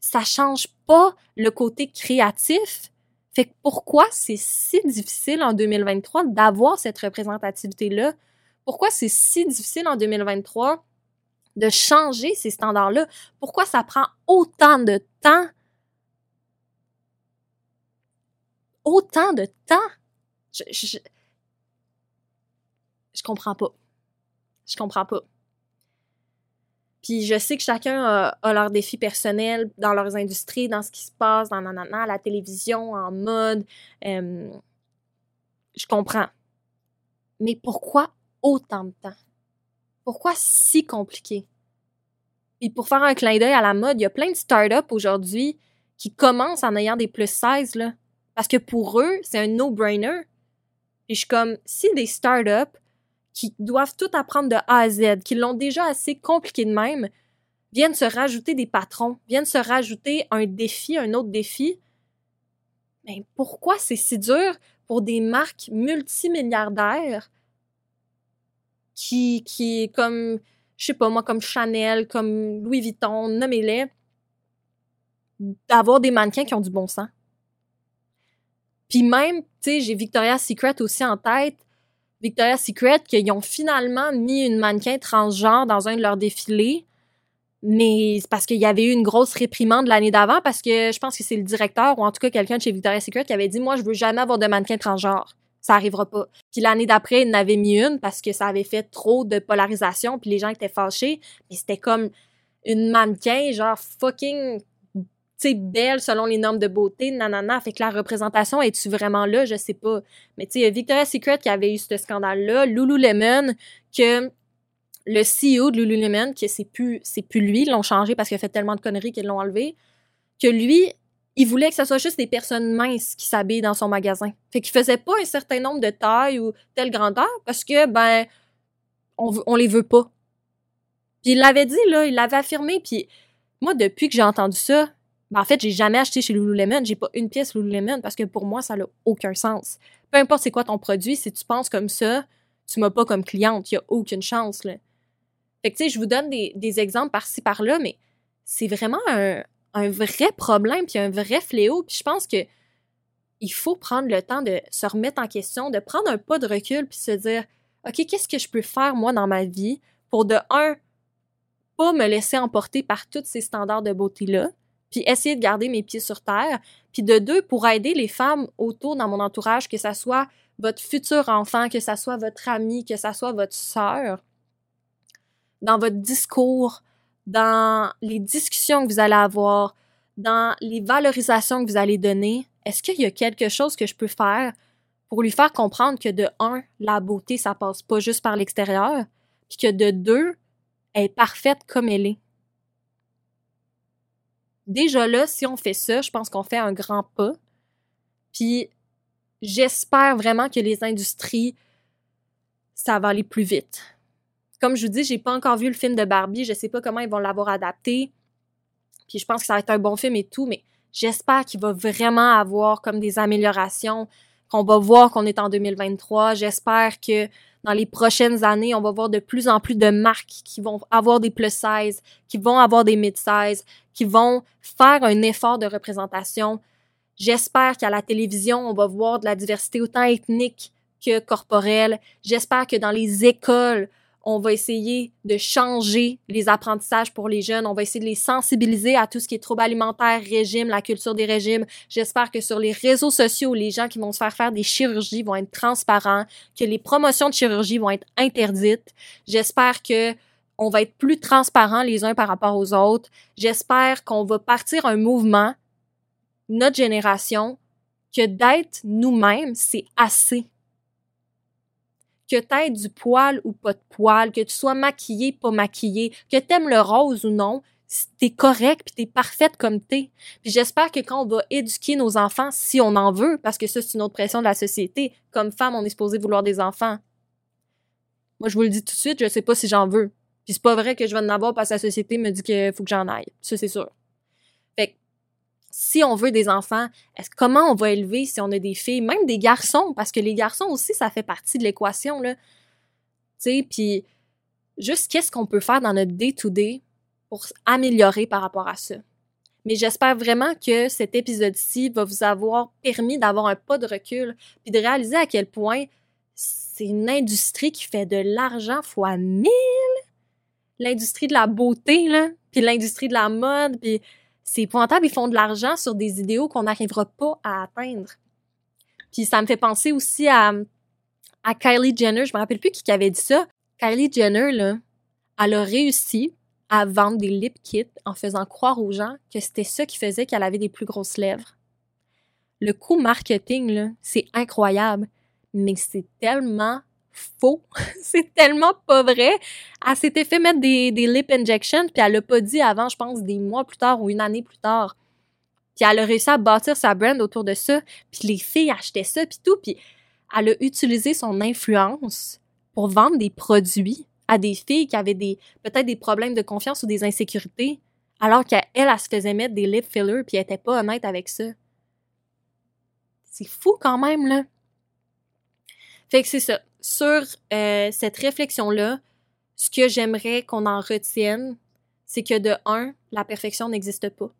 Ça change pas le côté créatif. Fait que pourquoi c'est si difficile en 2023 d'avoir cette représentativité-là? Pourquoi c'est si difficile en 2023 de changer ces standards-là? Pourquoi ça prend autant de temps? Autant de temps? Je, je, je comprends pas. Je comprends pas. Puis je sais que chacun a, leurs défis personnels dans leurs industries, dans ce qui se passe, dans, dans, la télévision, en mode. Euh, je comprends. Mais pourquoi autant de temps? Pourquoi si compliqué? Et pour faire un clin d'œil à la mode, il y a plein de startups aujourd'hui qui commencent en ayant des plus 16, là. Parce que pour eux, c'est un no-brainer. Et je suis comme, si des startups qui doivent tout apprendre de A à Z, qui l'ont déjà assez compliqué de même, viennent se rajouter des patrons, viennent se rajouter un défi, un autre défi, mais pourquoi c'est si dur pour des marques multimilliardaires qui, qui, comme, je sais pas moi, comme Chanel, comme Louis Vuitton, nommez-les, d'avoir des mannequins qui ont du bon sens? Puis même, tu sais, j'ai Victoria's Secret aussi en tête. Victoria's Secret, qu'ils ont finalement mis une mannequin transgenre dans un de leurs défilés. Mais c'est parce qu'il y avait eu une grosse réprimande l'année d'avant parce que je pense que c'est le directeur ou en tout cas quelqu'un de chez Victoria's Secret qui avait dit Moi, je veux jamais avoir de mannequin transgenre. Ça arrivera pas. Puis l'année d'après, il n'avait mis une parce que ça avait fait trop de polarisation puis les gens étaient fâchés. Mais c'était comme une mannequin, genre fucking sais, belle selon les normes de beauté, nanana. Fait que la représentation, est-tu vraiment là? Je sais pas. Mais tu sais, Victoria's Secret qui avait eu ce scandale-là, Lululemon, que le CEO de Lululemon, que c'est plus, plus lui, ils l'ont changé parce qu'il a fait tellement de conneries qu'ils l'ont enlevé, que lui, il voulait que ce soit juste des personnes minces qui s'habillent dans son magasin. Fait qu'il faisait pas un certain nombre de tailles ou telle grandeur parce que, ben, on, on les veut pas. Puis il l'avait dit, là, il l'avait affirmé, puis moi, depuis que j'ai entendu ça, ben, en fait, j'ai jamais acheté chez Lululemon. J'ai pas une pièce Lululemon parce que pour moi, ça n'a aucun sens. Peu importe c'est quoi ton produit, si tu penses comme ça, tu m'as pas comme cliente. Il y a aucune chance, là. Fait tu sais, je vous donne des, exemples par-ci, par-là, mais c'est vraiment un, un vrai problème puis un vrai fléau. Puis je pense que il faut prendre le temps de se remettre en question, de prendre un pas de recul puis se dire, OK, qu'est-ce que je peux faire, moi, dans ma vie pour, de un, pas me laisser emporter par tous ces standards de beauté-là, puis essayer de garder mes pieds sur terre, puis de deux, pour aider les femmes autour dans mon entourage, que ça soit votre futur enfant, que ça soit votre ami, que ça soit votre sœur, dans votre discours, dans les discussions que vous allez avoir, dans les valorisations que vous allez donner, est-ce qu'il y a quelque chose que je peux faire pour lui faire comprendre que de un, la beauté, ça passe pas juste par l'extérieur, puis que de deux, elle est parfaite comme elle est? Déjà là, si on fait ça, je pense qu'on fait un grand pas. Puis j'espère vraiment que les industries, ça va aller plus vite. Comme je vous dis, j'ai pas encore vu le film de Barbie, je sais pas comment ils vont l'avoir adapté. Puis je pense que ça va être un bon film et tout, mais j'espère qu'il va vraiment avoir comme des améliorations, qu'on va voir qu'on est en 2023. J'espère que dans les prochaines années, on va voir de plus en plus de marques qui vont avoir des plus size, qui vont avoir des mid size, qui vont faire un effort de représentation. J'espère qu'à la télévision, on va voir de la diversité autant ethnique que corporelle. J'espère que dans les écoles, on va essayer de changer les apprentissages pour les jeunes, on va essayer de les sensibiliser à tout ce qui est troubles alimentaires, régime, la culture des régimes. J'espère que sur les réseaux sociaux, les gens qui vont se faire faire des chirurgies vont être transparents, que les promotions de chirurgie vont être interdites. J'espère que on va être plus transparents les uns par rapport aux autres. J'espère qu'on va partir un mouvement, notre génération, que d'être nous-mêmes, c'est assez que t'aies du poil ou pas de poil, que tu sois maquillée, pas maquillée, que t'aimes le rose ou non, t'es correct puis t'es parfaite comme t'es. Puis j'espère que quand on va éduquer nos enfants, si on en veut, parce que ça c'est une autre pression de la société, comme femme on est supposé vouloir des enfants. Moi je vous le dis tout de suite, je sais pas si j'en veux. Puis c'est pas vrai que je vais en avoir parce que la société me dit qu'il faut que j'en aille. Ça c'est sûr si on veut des enfants, est-ce comment on va élever si on a des filles, même des garçons, parce que les garçons aussi, ça fait partie de l'équation, là. Tu sais, puis juste qu'est-ce qu'on peut faire dans notre day-to-day pour améliorer par rapport à ça? Mais j'espère vraiment que cet épisode-ci va vous avoir permis d'avoir un pas de recul, puis de réaliser à quel point c'est une industrie qui fait de l'argent fois mille. L'industrie de la beauté, là, puis l'industrie de la mode, puis c'est épouvantable, ils font de l'argent sur des idéaux qu'on n'arrivera pas à atteindre. Puis ça me fait penser aussi à, à Kylie Jenner, je me rappelle plus qui avait dit ça. Kylie Jenner, là, elle a réussi à vendre des lip kits en faisant croire aux gens que c'était ça qui faisait qu'elle avait des plus grosses lèvres. Le coût marketing, là, c'est incroyable, mais c'est tellement faux. c'est tellement pas vrai. Elle s'était fait mettre des, lip injections, puis elle l'a pas dit avant, je pense, des mois plus tard ou une année plus tard. Puis elle a réussi à bâtir sa brand autour de ça, puis les filles achetaient ça, puis tout, puis elle a utilisé son influence pour vendre des produits à des filles qui avaient des peut-être des problèmes de confiance ou des insécurités, alors qu'elle, elle, se faisait mettre des lip fillers, puis elle était pas honnête avec ça. C'est fou quand même, là. Fait que c'est ça sur euh, cette réflexion-là, ce que j'aimerais qu'on en retienne, c'est que de un, la perfection n'existe pas.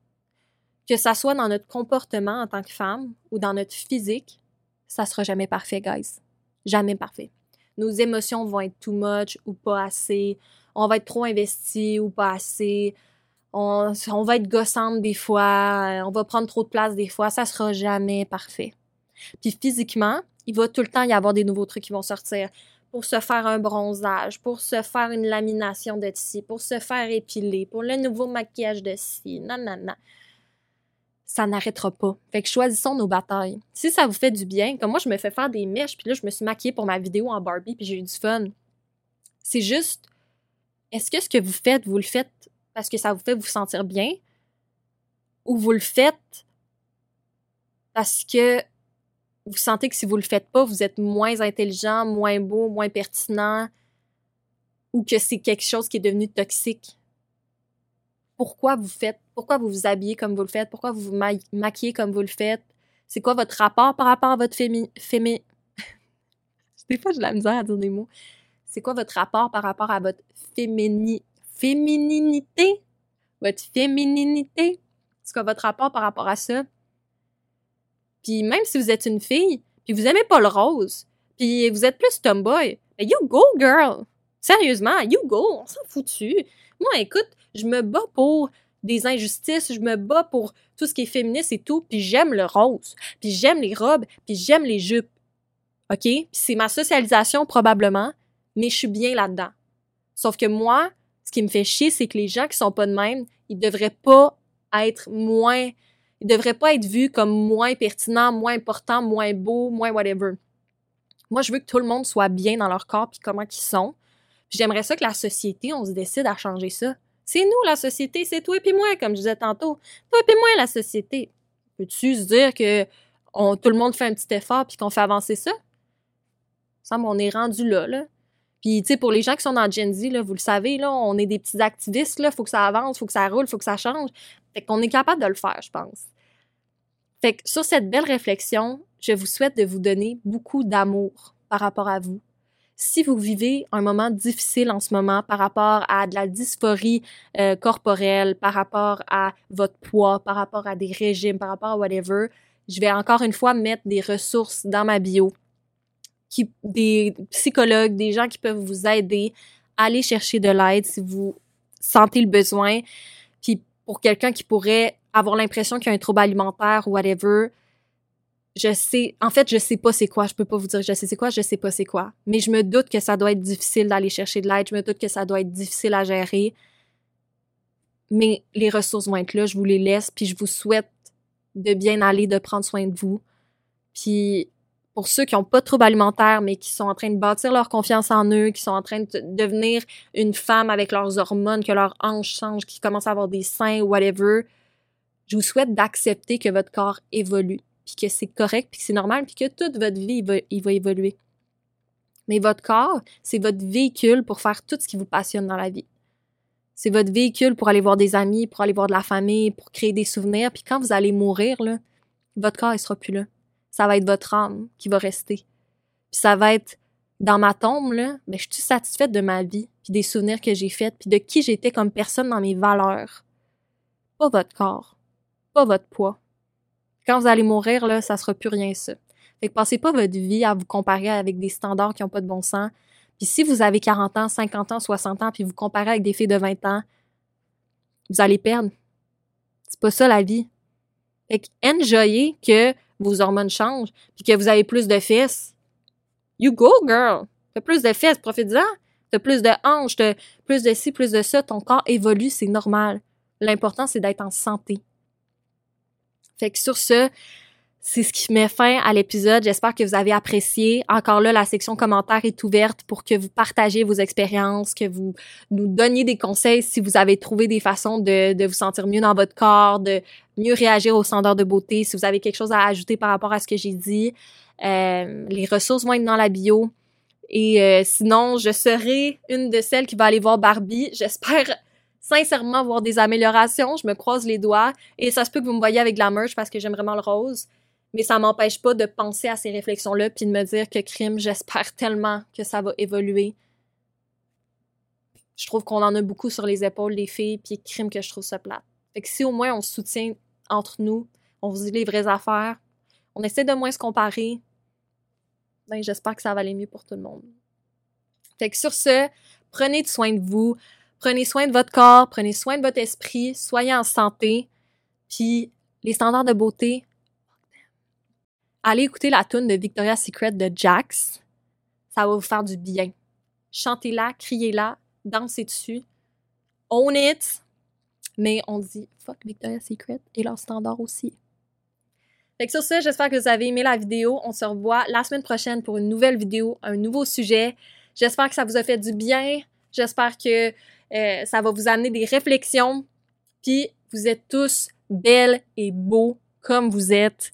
Que ça soit dans notre comportement en tant que femme ou dans notre physique, ça sera jamais parfait, guys. Jamais parfait. Nos émotions vont être too much ou pas assez. On va être trop investi ou pas assez. On, va être gossante des fois. On va prendre trop de place des fois. Ça sera jamais parfait. Puis physiquement, il va tout le temps y avoir des nouveaux trucs qui vont sortir pour se faire un bronzage, pour se faire une lamination de ci, pour se faire épiler, pour le nouveau maquillage de ci, non, non, non. Ça n'arrêtera pas. Fait que choisissons nos batailles. Si ça vous fait du bien, comme moi, je me fais faire des mèches, puis là, je me suis maquillée pour ma vidéo en Barbie, puis j'ai eu du fun. C'est juste, est-ce que ce que vous faites, vous le faites parce que ça vous fait vous sentir bien, ou vous le faites parce que vous sentez que si vous le faites pas, vous êtes moins intelligent, moins beau, moins pertinent, ou que c'est quelque chose qui est devenu toxique? Pourquoi vous faites, pourquoi vous vous habillez comme vous le faites, pourquoi vous vous maquillez comme vous le faites, c'est quoi votre rapport par rapport à votre fémi... fémi... des fois, j'ai la misère à dire des mots. C'est quoi votre rapport par rapport à votre fémini... fémininité? Votre fémininité? C'est quoi votre rapport par rapport à ça? Puis même si vous êtes une fille, puis vous aimez pas le rose, puis vous êtes plus tomboy, ben you go, girl! Sérieusement, you go! On s'en foutu! Moi, écoute, je me bats pour des injustices, je me bats pour tout ce qui est féministe et tout, puis j'aime le rose, puis j'aime les robes, puis j'aime les jupes. OK? Puis c'est ma socialisation probablement, mais je suis bien là-dedans. Sauf que moi, ce qui me fait chier, c'est que les gens qui sont pas de même, ils devraient pas être moins il devrait pas être vu comme moins pertinent, moins important, moins beau, moins whatever. Moi, je veux que tout le monde soit bien dans leur corps puis comment ils sont. J'aimerais ça que la société, on se décide à changer ça. C'est nous, la société, c'est toi et puis moi, comme je disais tantôt. Toi et puis moi, la société. Peux-tu se dire que tout le monde fait un petit effort puis qu'on fait avancer ça? Ça on est rendu là, là. Puis, tu sais, pour les gens qui sont dans Gen Z, vous le savez, là, on est des petits activistes, là, faut que ça avance, faut que ça roule, faut que ça change. Fait qu'on est capable de le faire, je pense. Fait que sur cette belle réflexion, je vous souhaite de vous donner beaucoup d'amour par rapport à vous. Si vous vivez un moment difficile en ce moment par rapport à de la dysphorie euh, corporelle, par rapport à votre poids, par rapport à des régimes, par rapport à whatever, je vais encore une fois mettre des ressources dans ma bio, qui, des psychologues, des gens qui peuvent vous aider allez chercher de l'aide si vous sentez le besoin. Puis pour quelqu'un qui pourrait avoir l'impression qu'il y a un trouble alimentaire ou whatever, je sais, en fait, je sais pas c'est quoi. Je peux pas vous dire je sais c'est quoi, je sais pas c'est quoi. Mais je me doute que ça doit être difficile d'aller chercher de l'aide. Je me doute que ça doit être difficile à gérer. Mais les ressources vont être là. Je vous les laisse. Puis je vous souhaite de bien aller, de prendre soin de vous. Puis pour ceux qui n'ont pas de troubles alimentaires, mais qui sont en train de bâtir leur confiance en eux, qui sont en train de devenir une femme avec leurs hormones, que leur hanche change, qui commencent à avoir des seins whatever, je vous souhaite d'accepter que votre corps évolue puis que c'est correct, puis que c'est normal, puis que toute votre vie, il va, évoluer. Mais votre corps, c'est votre véhicule pour faire tout ce qui vous passionne dans la vie. C'est votre véhicule pour aller voir des amis, pour aller voir de la famille, pour créer des souvenirs. Puis quand vous allez mourir, votre corps, il sera plus là. Ça va être votre âme qui va rester. Puis ça va être dans ma tombe, là, ben, je suis satisfaite de ma vie, puis des souvenirs que j'ai faits, puis de qui j'étais comme personne dans mes valeurs. Pas votre corps, pas votre poids, quand vous allez mourir, là, ça sera plus rien ça. Fait que passez pas votre vie à vous comparer avec des standards qui ont pas de bon sens. Puis si vous avez 40 ans, 50 ans, 60 ans, puis vous comparez avec des filles de 20 ans, vous allez perdre. C'est pas ça la vie. Fait que enjoyez que vos hormones changent, puis que vous avez plus de fesses. You go, girl! T'as plus de fesses, profite-en. T'as plus de hanches, t'as plus de ci, plus de ça. Ton corps évolue, c'est normal. L'important, c'est d'être en santé. Fait que sur ce, c'est ce qui met fin à l'épisode. J'espère que vous avez apprécié. Encore là, la section commentaires est ouverte pour que vous partagiez vos expériences, que vous nous donniez des conseils si vous avez trouvé des façons de, de vous sentir mieux dans votre corps, de mieux réagir aux standards de beauté. Si vous avez quelque chose à ajouter par rapport à ce que j'ai dit, euh, les ressources vont être dans la bio. Et euh, sinon, je serai une de celles qui va aller voir Barbie. J'espère sincèrement voir des améliorations. Je me croise les doigts. Et ça se peut que vous me voyez avec de la merch parce que j'aime vraiment le rose. Mais ça m'empêche pas de penser à ces réflexions-là puis de me dire que crime, j'espère tellement que ça va évoluer. Je trouve qu'on en a beaucoup sur les épaules, les filles, puis crime que je trouve ça plate. Fait que si au moins on se soutient entre nous, on vous dit les vraies affaires, on essaie de moins se comparer, ben j'espère que ça va aller mieux pour tout le monde. Fait que sur ce, prenez soin de vous. Prenez soin de votre corps, prenez soin de votre esprit, soyez en santé. Puis les standards de beauté, allez écouter la tune de Victoria's Secret de Jax. Ça va vous faire du bien. Chantez-la, criez-la, dansez dessus. Own it. Mais on dit fuck Victoria's Secret et leurs standards aussi. Fait que sur ce, j'espère que vous avez aimé la vidéo. On se revoit la semaine prochaine pour une nouvelle vidéo, un nouveau sujet. J'espère que ça vous a fait du bien. J'espère que euh, ça va vous amener des réflexions. Puis vous êtes tous belles et beaux comme vous êtes.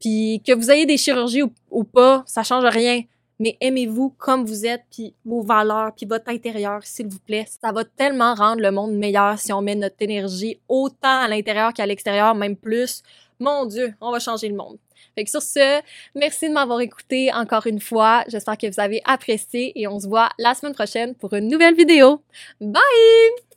Puis que vous ayez des chirurgies ou, pas, ça change rien. Mais aimez-vous comme vous êtes, puis vos valeurs, puis votre intérieur, s'il vous plaît. Ça va tellement rendre le monde meilleur si on met notre énergie autant à l'intérieur qu'à l'extérieur, même plus. Mon Dieu, on va changer le monde. Fait que sur ce, merci de m'avoir écouté encore une fois. J'espère que vous avez apprécié et on se voit la semaine prochaine pour une nouvelle vidéo. Bye!